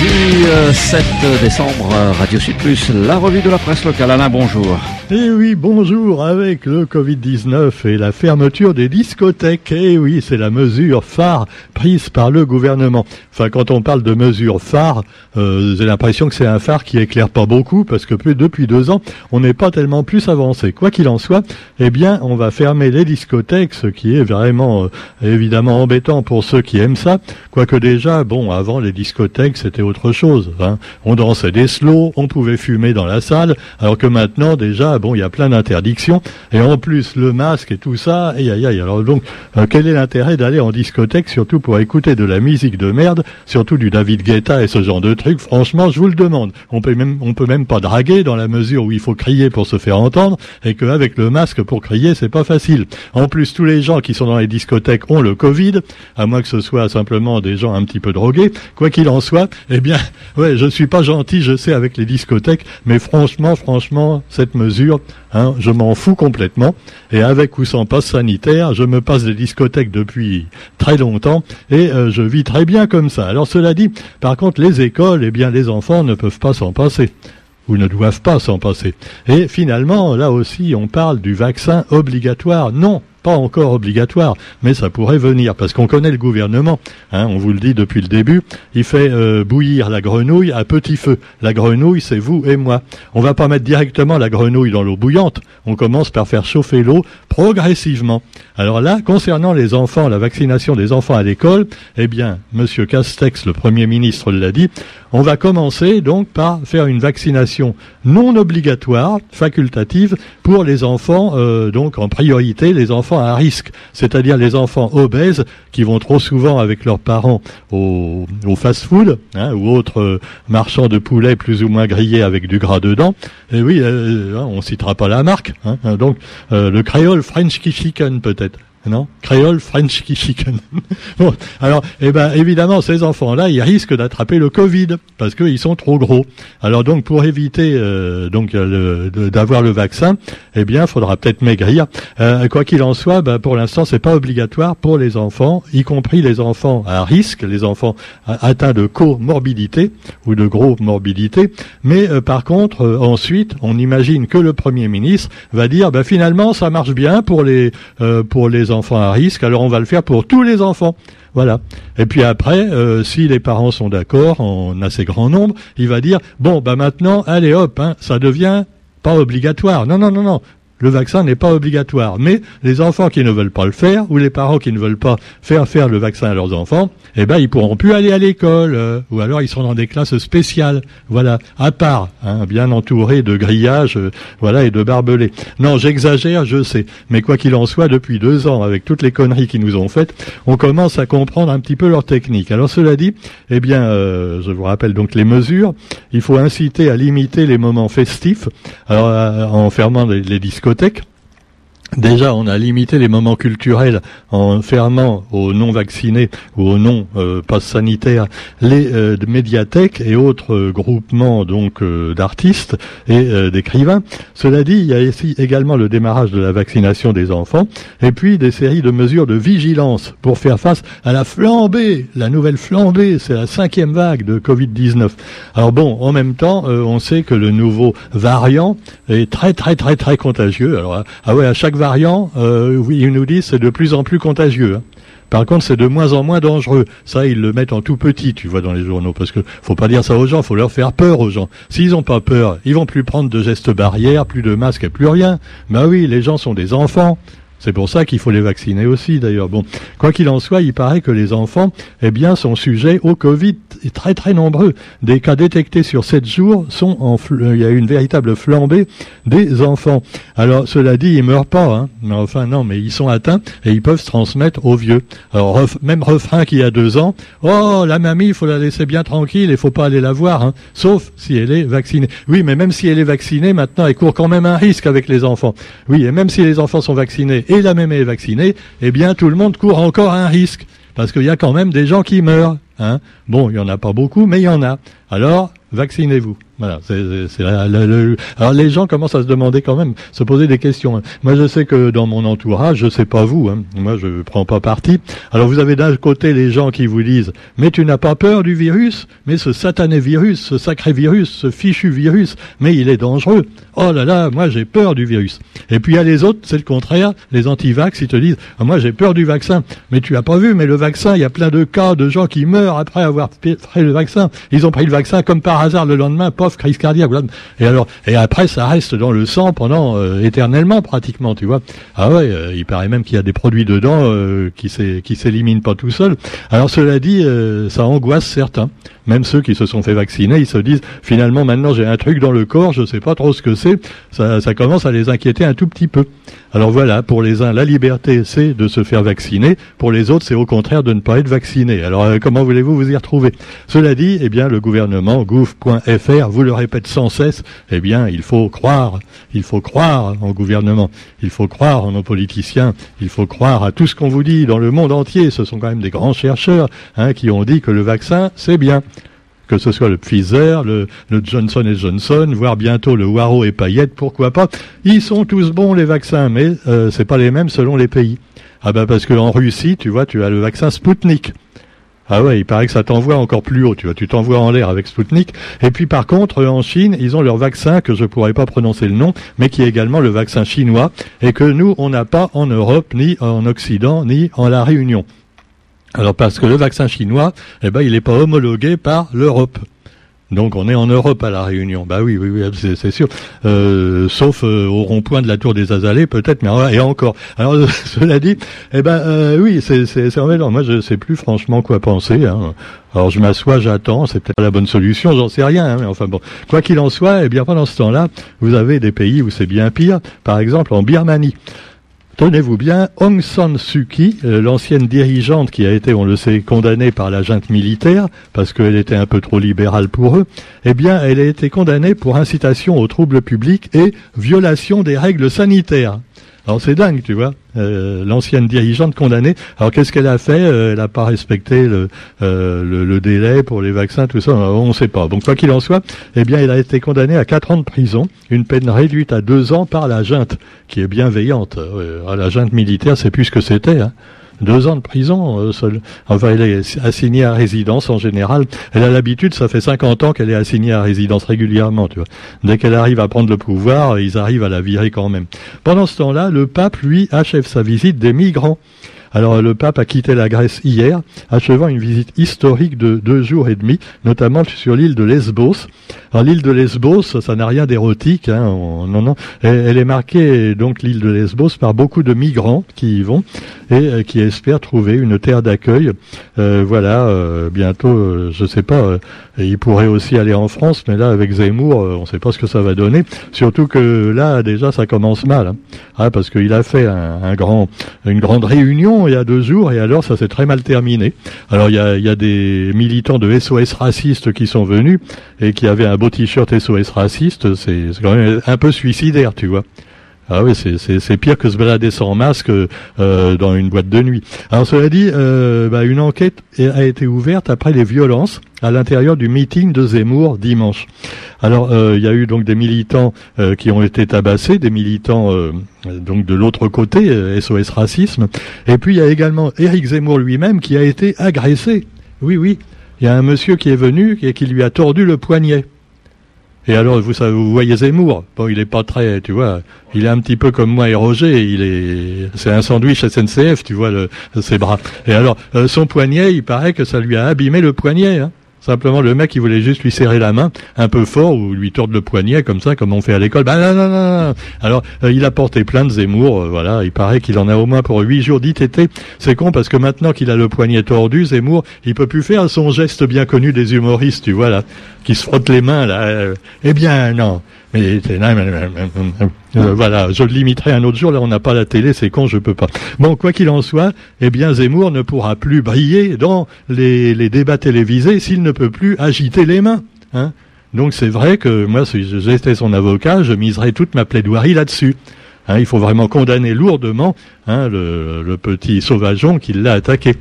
Du 7 euh, décembre, euh, Radio Sud Plus, la revue de la presse locale. Alain, bonjour. Eh oui, bonjour, avec le Covid-19 et la fermeture des discothèques. Eh oui, c'est la mesure phare prise par le gouvernement. Enfin, quand on parle de mesure phare, euh, j'ai l'impression que c'est un phare qui éclaire pas beaucoup parce que depuis deux ans, on n'est pas tellement plus avancé. Quoi qu'il en soit, eh bien, on va fermer les discothèques, ce qui est vraiment euh, évidemment embêtant pour ceux qui aiment ça. Quoique déjà, bon, avant les discothèques, c'était autre chose. Hein. On dansait des slows, on pouvait fumer dans la salle, alors que maintenant, déjà, bon, il y a plein d'interdictions, et en plus le masque et tout ça, et aïe aïe. Alors donc, euh, quel est l'intérêt d'aller en discothèque, surtout pour écouter de la musique de merde, surtout du David Guetta et ce genre de trucs Franchement, je vous le demande. On peut même, on peut même pas draguer dans la mesure où il faut crier pour se faire entendre, et qu'avec le masque pour crier, c'est pas facile. En plus, tous les gens qui sont dans les discothèques ont le Covid, à moins que ce soit simplement des gens un petit peu drogués. Quoi qu'il en soit, eh bien, ouais, je suis pas gentil, je sais, avec les discothèques, mais franchement, franchement, cette mesure Hein, je m'en fous complètement. Et avec ou sans passe sanitaire, je me passe des discothèques depuis très longtemps et euh, je vis très bien comme ça. Alors cela dit, par contre, les écoles, eh bien, les enfants ne peuvent pas s'en passer ou ne doivent pas s'en passer. Et finalement, là aussi, on parle du vaccin obligatoire. Non, pas encore obligatoire, mais ça pourrait venir, parce qu'on connaît le gouvernement, hein, on vous le dit depuis le début, il fait euh, bouillir la grenouille à petit feu. La grenouille, c'est vous et moi. On va pas mettre directement la grenouille dans l'eau bouillante, on commence par faire chauffer l'eau progressivement. Alors là, concernant les enfants, la vaccination des enfants à l'école, eh bien, Monsieur Castex, le Premier ministre, l'a dit, on va commencer donc par faire une vaccination non obligatoire, facultative, pour les enfants, euh, donc en priorité les enfants à risque, c'est-à-dire les enfants obèses qui vont trop souvent avec leurs parents au, fast-food hein, ou autres euh, marchands de poulet plus ou moins grillés avec du gras dedans. Et oui, euh, hein, on citera pas la marque. Hein, donc le créole French chicken peut-être non? Créole French chicken. bon, alors, eh ben, évidemment, ces enfants-là, ils risquent d'attraper le Covid parce qu'ils sont trop gros. Alors donc, pour éviter euh, donc d'avoir le vaccin, eh bien, faudra peut-être maigrir. Euh, quoi qu'il en soit, ben, pour l'instant, c'est pas obligatoire pour les enfants, y compris les enfants à risque, les enfants atteints de comorbidité ou de gros morbidité. Mais euh, par contre, ensuite, on imagine que le Premier ministre va dire, ben, finalement, ça marche bien pour les pour les enfants à risque, alors on va le faire pour tous les enfants. Voilà. Et puis après, euh, si les parents sont d'accord en assez grand nombre, il va dire bon bah maintenant, allez hop, hein, ça devient pas obligatoire. Non non non non le vaccin n'est pas obligatoire. Mais les enfants qui ne veulent pas le faire, ou les parents qui ne veulent pas faire faire le vaccin à leurs enfants, eh ben ils pourront plus aller à l'école, euh, ou alors ils seront dans des classes spéciales, voilà, à part, hein, bien entourés de grillages, euh, voilà, et de barbelés. Non, j'exagère, je sais, mais quoi qu'il en soit, depuis deux ans, avec toutes les conneries qu'ils nous ont faites, on commence à comprendre un petit peu leur technique. Alors cela dit, eh bien, euh, je vous rappelle donc les mesures. Il faut inciter à limiter les moments festifs, alors en fermant les, les discothèques discothèque Déjà, on a limité les moments culturels en fermant aux non-vaccinés ou aux non euh, sanitaires les euh, médiathèques et autres euh, groupements donc euh, d'artistes et d'écrivains. Cela dit, il y a ici également le démarrage de la vaccination des enfants et puis des séries de mesures de vigilance pour faire face à la flambée, la nouvelle flambée, c'est la cinquième vague de Covid-19. Alors bon, en même temps, on sait que le nouveau variant est très très très très contagieux. Alors ah ouais, à chaque variant, euh, ils nous disent c'est de plus en plus contagieux. Hein. Par contre, c'est de moins en moins dangereux. Ça, ils le mettent en tout petit, tu vois, dans les journaux, parce que faut pas dire ça aux gens, faut leur faire peur aux gens. S'ils ont pas peur, ils vont plus prendre de gestes barrières, plus de masques et plus rien. Bah oui, les gens sont des enfants. C'est pour ça qu'il faut les vacciner aussi, d'ailleurs. Bon, quoi qu'il en soit, il paraît que les enfants, eh bien, sont sujets au Covid très très nombreux. Des cas détectés sur sept jours sont en, il y a une véritable flambée des enfants. Alors, cela dit, ils meurent pas, hein. Mais enfin, non, mais ils sont atteints et ils peuvent se transmettre aux vieux. Alors, même refrain qu'il y a deux ans. Oh, la mamie, il faut la laisser bien tranquille, il faut pas aller la voir, hein. Sauf si elle est vaccinée. Oui, mais même si elle est vaccinée, maintenant, elle court quand même un risque avec les enfants. Oui, et même si les enfants sont vaccinés et la mémé est vaccinée, eh bien tout le monde court encore un risque. Parce qu'il y a quand même des gens qui meurent. Hein. Bon, il n'y en a pas beaucoup, mais il y en a. Alors, vaccinez-vous. Voilà, c'est, alors les gens commencent à se demander quand même, se poser des questions. Hein. Moi, je sais que dans mon entourage, je sais pas vous, hein, moi je prends pas parti. Alors vous avez d'un côté les gens qui vous disent, mais tu n'as pas peur du virus, mais ce satané virus, ce sacré virus, ce fichu virus, mais il est dangereux. Oh là là, moi j'ai peur du virus. Et puis il y a les autres, c'est le contraire, les anti-vax, ils te disent, ah, moi j'ai peur du vaccin, mais tu as pas vu, mais le vaccin, il y a plein de cas de gens qui meurent après avoir pris le vaccin. Ils ont pris le vaccin comme par hasard le lendemain, crise cardiaque. Et alors, et après, ça reste dans le sang pendant euh, éternellement pratiquement, tu vois. Ah ouais, euh, il paraît même qu'il y a des produits dedans euh, qui s'éliminent pas tout seul. Alors cela dit, ça angoisse certains. Même ceux qui se sont fait vacciner, ils se disent finalement maintenant j'ai un truc dans le corps, je sais pas trop ce que c'est. Ça, ça commence à les inquiéter un tout petit peu. Alors voilà, pour les uns, la liberté, c'est de se faire vacciner. Pour les autres, c'est au contraire de ne pas être vacciné. Alors euh, comment voulez-vous vous y retrouver? Cela dit, eh bien, le gouvernement, gouv.fr, vous le répète sans cesse, eh bien, il faut croire, il faut croire en gouvernement, il faut croire en nos politiciens, il faut croire à tout ce qu'on vous dit dans le monde entier. Ce sont quand même des grands chercheurs hein, qui ont dit que le vaccin, c'est bien que ce soit le Pfizer, le, Johnson et Johnson, voire bientôt le Waro et Payette, pourquoi pas. Ils sont tous bons les vaccins, mais euh, c'est pas les mêmes selon les pays. Ah ben parce qu'en Russie, tu vois, tu as le vaccin Sputnik. Ah ouais, il paraît que ça t'envoie encore plus haut, tu vois, tu t'envoies en l'air avec Sputnik. Et puis par contre, en Chine, ils ont leur vaccin que je pourrais pas prononcer le nom, mais qui est également le vaccin chinois et que nous on n'a pas en Europe, ni en Occident, ni en la Réunion. Alors parce que le vaccin chinois, eh ben, il n'est pas homologué par l'Europe. Donc on est en Europe à la Réunion. Bah oui, oui, oui, c'est sûr. Euh, sauf euh, au rond-point de la Tour des Azalées, peut-être, mais et encore. Alors cela dit, eh ben euh, oui, c'est c'est. Moi, je sais plus franchement quoi penser. Hein. Alors je m'assois, j'attends. C'est peut-être la bonne solution, j'en sais rien. Hein, mais enfin bon, quoi qu'il en soit, eh bien pendant ce temps-là, vous avez des pays où c'est bien pire. Par exemple, en Birmanie. Tenez-vous bien, Aung San Suu Kyi, euh, l'ancienne dirigeante qui a été, on le sait, condamnée par la junte militaire parce qu'elle était un peu trop libérale pour eux, eh bien, elle a été condamnée pour incitation aux troubles publics et violation des règles sanitaires. Alors c'est dingue, tu vois. Euh, l'ancienne dirigeante condamnée. Alors qu'est-ce qu'elle a fait euh, Elle n'a pas respecté le, euh, le, délai pour les vaccins, tout ça. On ne sait pas. Donc quoi qu'il en soit, eh bien, elle a été condamnée à quatre ans de prison, une peine réduite à deux ans par la junte, qui est bienveillante. la junte militaire, c'est plus ce que c'était. Hein deux ans de prison. Euh, seul. Enfin, elle est assignée à résidence en général. Elle a l'habitude, ça fait 50 ans qu'elle est assignée à résidence régulièrement. Tu vois. Dès qu'elle arrive à prendre le pouvoir, ils arrivent à la virer quand même. Pendant ce temps-là, le pape, lui, achève sa visite des migrants. Alors le pape a quitté la Grèce hier, achevant une visite historique de deux jours et demi, notamment sur l'île de Lesbos. Alors l'île de Lesbos, ça n'a rien d'érotique, hein, non, non. Elle, est marquée donc l'île de Lesbos par beaucoup de migrants qui y vont et euh, qui espèrent trouver une terre d'accueil. Euh, voilà, euh, bientôt, je sais pas, ils pourraient aussi aller en France, mais là avec Zemmour, on ne sait pas ce que ça va donner. Surtout que là déjà ça commence mal, hein. ah, parce qu'il a fait un grand, une grande réunion il y a deux jours et alors ça s'est très mal terminé. Alors il y a, y a, des militants de SOS racistes qui sont venus et qui avaient un beau t-shirt SOS raciste. C'est quand même un peu suicidaire, tu vois. Ah oui, c'est pire que se balader sans masque euh, dans une boîte de nuit. Alors cela dit, euh, bah, une enquête a été ouverte après les violences à l'intérieur du meeting de Zemmour dimanche. Alors euh, il y a eu donc des militants qui ont été tabassés, des militants donc de l'autre côté, SOS racisme, et puis il y a également Éric Zemmour lui-même qui a été agressé. Oui, oui, il y a un monsieur qui est venu et qui lui a tordu le poignet. Et alors, vous, vous voyez Zemmour. Bon, il est pas très, tu vois, il est un petit peu comme moi et Roger. Il est, c'est un sandwich SNCF, tu vois, le, ses bras. Et alors, euh, son poignet, il paraît que ça lui a abîmé le poignet. Hein. Simplement, le mec, il voulait juste lui serrer la main un peu fort ou lui tordre le poignet comme ça, comme on fait à l'école. Ben non, non, non. Alors, euh, il a porté plein de Zemmour. Euh, voilà, il paraît qu'il en a au moins pour huit jours d'ITT. C'est con parce que maintenant qu'il a le poignet tordu, Zemmour, il peut plus faire son geste bien connu des humoristes, tu vois là, qui se frottent les mains là. Euh, eh bien, non. Mais euh, voilà, je le limiterai un autre jour. Là, on n'a pas la télé, c'est con, je peux pas. Bon, quoi qu'il en soit, eh bien, Zemmour ne pourra plus briller dans les, débats télévisés s'il ne peut plus agiter les mains. Hein Donc, c'est vrai que moi, si j'étais son avocat, je miserais toute ma plaidoirie là-dessus. Hein, il faut vraiment condamner lourdement hein, le, le petit sauvageon qui l'a attaqué.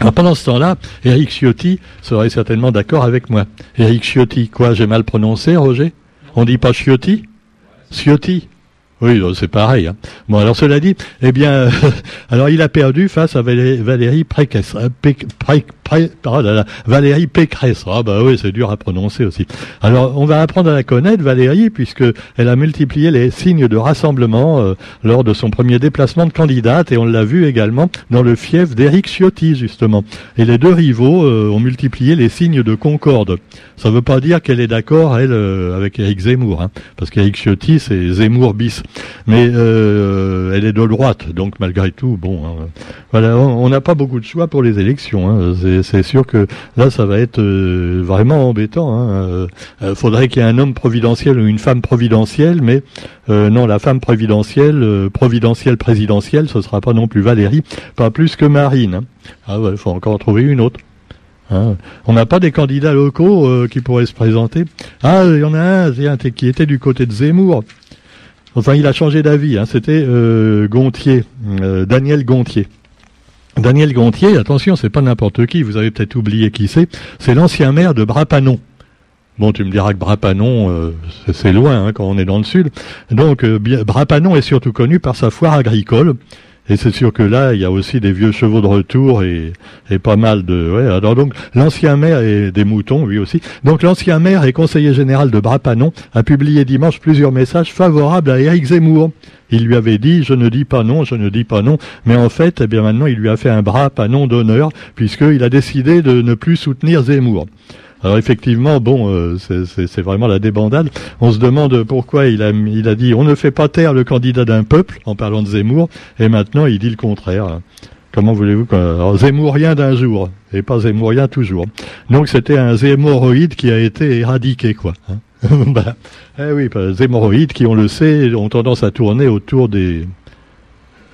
Alors pendant ce temps-là, Eric Ciotti serait certainement d'accord avec moi. Eric Ciotti, quoi, j'ai mal prononcé, Roger? On dit pas Ciotti? Ciotti? Oui, c'est pareil. Hein. Bon, alors cela dit, eh bien, alors il a perdu face à Valérie, Pécresse. Euh, oh Valérie Pécresse. Ah bah oui, c'est dur à prononcer aussi. Alors, on va apprendre à la connaître, Valérie, puisque elle a multiplié les signes de rassemblement euh, lors de son premier déplacement de candidate, et on l'a vu également dans le fief d'Éric Ciotti, justement. Et les deux rivaux euh, ont multiplié les signes de concorde. Ça ne veut pas dire qu'elle est d'accord, elle, avec Éric Zemmour, hein, parce qu'Éric Ciotti, c'est Zemmour bis mais euh, elle est de droite, donc malgré tout, bon, hein, voilà, on n'a pas beaucoup de choix pour les élections. Hein, sûr que là, ça va être euh, vraiment embêtant. Hein, euh, faudrait qu'il y ait un homme providentiel ou une femme providentielle, mais non, la femme providentielle, providentielle présidentielle, ce sera pas non plus Valérie, pas plus que Marine. Hein. Ah faut encore en trouver une autre. Hein. On n'a pas des candidats locaux qui pourraient se présenter. Ah, il y en a un qui était du côté de Zemmour. Enfin, il a changé d'avis. Hein. C'était euh, Gontier, euh, Daniel Gontier. Daniel Gontier, attention, c'est pas n'importe qui. Vous avez peut-être oublié qui c'est. C'est l'ancien maire de Brapanon. Bon, tu me diras que Brapanon, euh, c'est loin hein, quand on est dans le sud. Donc, Brapanon est surtout connu par sa foire agricole. Et c'est sûr que là, il y a aussi des vieux chevaux de retour et, pas mal de. Ouais, alors donc l'ancien maire et des moutons, lui aussi. Donc l'ancien maire et conseiller général de Brapanon a publié dimanche plusieurs messages favorables à Éric Zemmour. Il lui avait dit je ne dis pas non, je ne dis pas non, mais en fait, eh bien maintenant, il lui a fait un bras non d'honneur puisqu'il a décidé de ne plus soutenir Zemmour. Alors effectivement, bon, euh, c'est vraiment la débandade. On se demande pourquoi il a, il a dit on ne fait pas taire le candidat d'un peuple en parlant de Zemmour, et maintenant il dit le contraire. Comment voulez-vous Zemmourien d'un jour et pas Zemmourien toujours. Donc c'était un zémoroïde qui a été éradiqué, quoi. Hein. bah, eh oui, zémoroïdes qui, on le sait, ont tendance à tourner autour des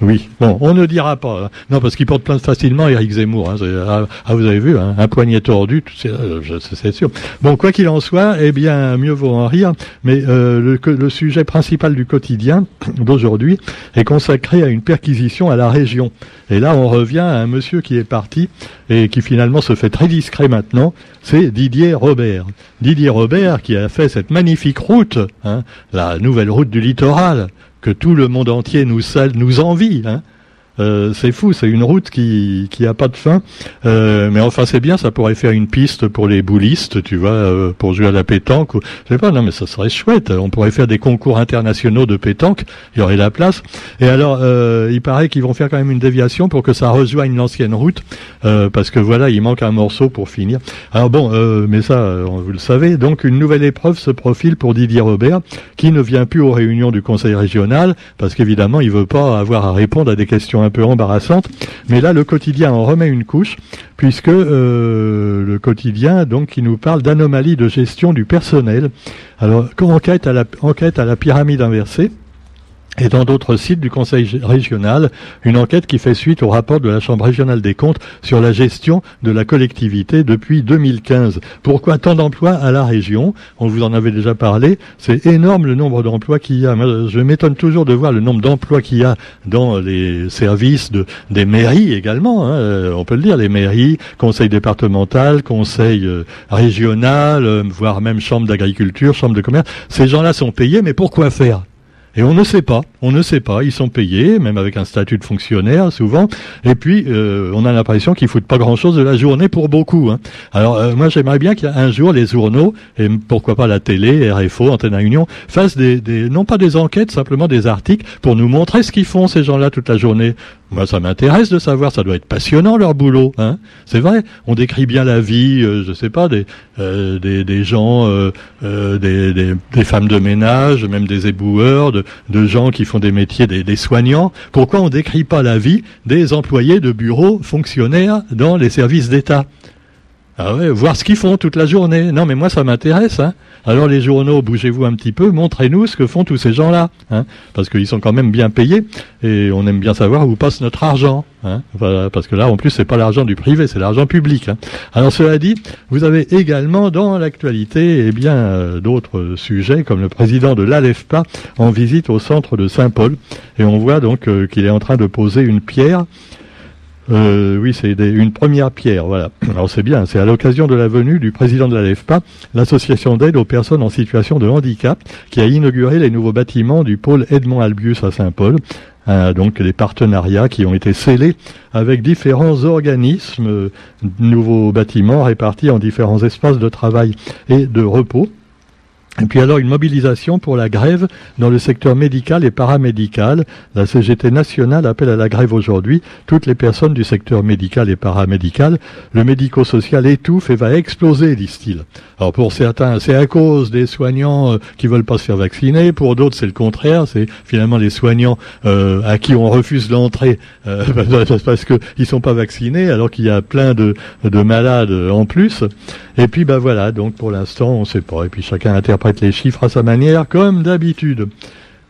oui, bon, on ne dira pas. Hein. Non, parce qu'il porte plainte facilement Eric Zemmour. Hein. Ah, ah, vous avez vu, hein, un poignet tordu, euh, c'est sûr. Bon, quoi qu'il en soit, eh bien, mieux vaut en rire. Mais euh, le, le, sujet principal du quotidien d'aujourd'hui est consacré à une perquisition à la région. Et là, on revient à un monsieur qui est parti et qui finalement se fait très discret maintenant. C'est Didier Robert. Didier Robert qui a fait cette magnifique route, la nouvelle route du littoral que tout le monde entier nous, nous envie. Hein. Euh, c'est fou, c'est une route qui qui a pas de fin. Euh, mais enfin, c'est bien, ça pourrait faire une piste pour les boulistes, tu vois, euh, pour jouer à la pétanque. Ou, je sais pas, non, mais ça serait chouette. On pourrait faire des concours internationaux de pétanque. Il y aurait la place. Et alors, il paraît qu'ils vont faire quand même une déviation pour que ça rejoigne l'ancienne route, parce que voilà, il manque un morceau pour finir. Alors bon, mais ça, vous le savez. Donc, une nouvelle épreuve se profile pour Didier Robert, qui ne vient plus aux réunions du Conseil régional, parce qu'évidemment, il veut pas avoir à répondre à des questions un peu embarrassante. Mais là, le quotidien en remet une couche, puisque euh, le quotidien, donc, qui nous parle d'anomalies de gestion du personnel. Alors, enquête enquête à la pyramide inversée et dans d'autres sites du Conseil régional, une enquête qui fait suite au rapport de la Chambre régionale des comptes sur la gestion de la collectivité depuis 2015. Pourquoi tant d'emplois à la région? On vous en avait déjà parlé. C'est énorme le nombre d'emplois qu'il y a. Je m'étonne toujours de voir le nombre d'emplois qu'il y a dans les services de, des mairies également. Hein. Euh, on peut le dire, les mairies, conseil départemental, conseil euh, régional, euh, voire même chambre d'agriculture, chambre de commerce. Ces gens-là sont payés, mais pourquoi faire? Et on ne sait pas, on ne sait pas. Ils sont payés, même avec un statut de fonctionnaire souvent. Et puis, euh, on a l'impression qu'ils foutent pas grand-chose de la journée pour beaucoup. Hein. Alors, euh, moi, j'aimerais bien qu'un jour les journaux et pourquoi pas la télé, RFO, Antenne Union, fassent des, des, non pas des enquêtes, simplement des articles pour nous montrer ce qu'ils font ces gens-là toute la journée. Moi, ça m'intéresse de savoir. Ça doit être passionnant leur boulot. Hein. C'est vrai. On décrit bien la vie, euh, je sais pas, des euh, des, gens, euh, euh, des, des, des, femmes de ménage, même des éboueurs, de, de gens qui font des métiers, des, des soignants. Pourquoi on décrit pas la vie des employés de bureaux fonctionnaires dans les services d'État? Ah ouais, voir ce qu'ils font toute la journée. Non, mais moi, ça m'intéresse. Hein. Alors les journaux, bougez-vous un petit peu, montrez-nous ce que font tous ces gens-là, hein, parce qu'ils sont quand même bien payés et on aime bien savoir où passe notre argent. Hein, parce que là, en plus, c'est pas l'argent du privé, c'est l'argent public. Alors cela dit, vous avez également dans l'actualité, eh bien, euh, d'autres sujets comme le président de l'ALEFPA en visite au centre de Saint-Paul, et on voit donc euh, qu'il est en train de poser une pierre Euh, oui, c'est une première pierre, voilà. Alors c'est bien, c'est à l'occasion de la venue du président de la LEFPA, l'association d'aide aux personnes en situation de handicap, qui a inauguré les nouveaux bâtiments du pôle Edmond Albius à Saint-Paul. Euh, donc des partenariats qui ont été scellés avec différents organismes, euh, nouveaux bâtiments répartis en différents espaces de travail et de repos. Et puis alors une mobilisation pour la grève dans le secteur médical et paramédical. La CGT nationale appelle à la grève aujourd'hui toutes les personnes du secteur médical et paramédical. Le médico-social étouffe et va exploser, disent-ils. Alors pour certains, c'est à cause des soignants euh, qui veulent pas se faire vacciner. Pour d'autres, c'est le contraire. C'est finalement les soignants euh, à qui on refuse l'entrée euh, parce qu'ils sont pas vaccinés, alors qu'il y a plein de, de malades en plus. Et puis bah voilà. Donc pour l'instant, on sait pas. Et puis chacun interprète les chiffres à sa manière, comme d'habitude.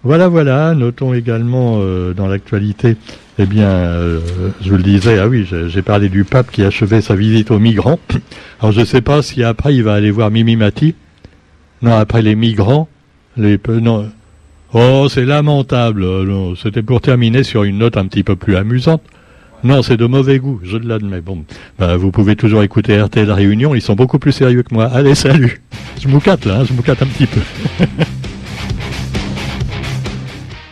Voilà, voilà. Notons également euh, dans l'actualité, eh bien, euh, je vous le disais, ah oui, j'ai parlé du pape qui achevait sa visite aux migrants. Alors je ne sais pas si après il va aller voir Mimi Mati. Non, après les migrants, les non. Oh, c'est lamentable. C'était pour terminer sur une note un petit peu plus amusante. Non, c'est de mauvais goût, je l'admets. Bon, bah, vous pouvez toujours écouter RTL Réunion, ils sont beaucoup plus sérieux que moi. Allez, salut Je moucate là, hein, je moucate un petit peu.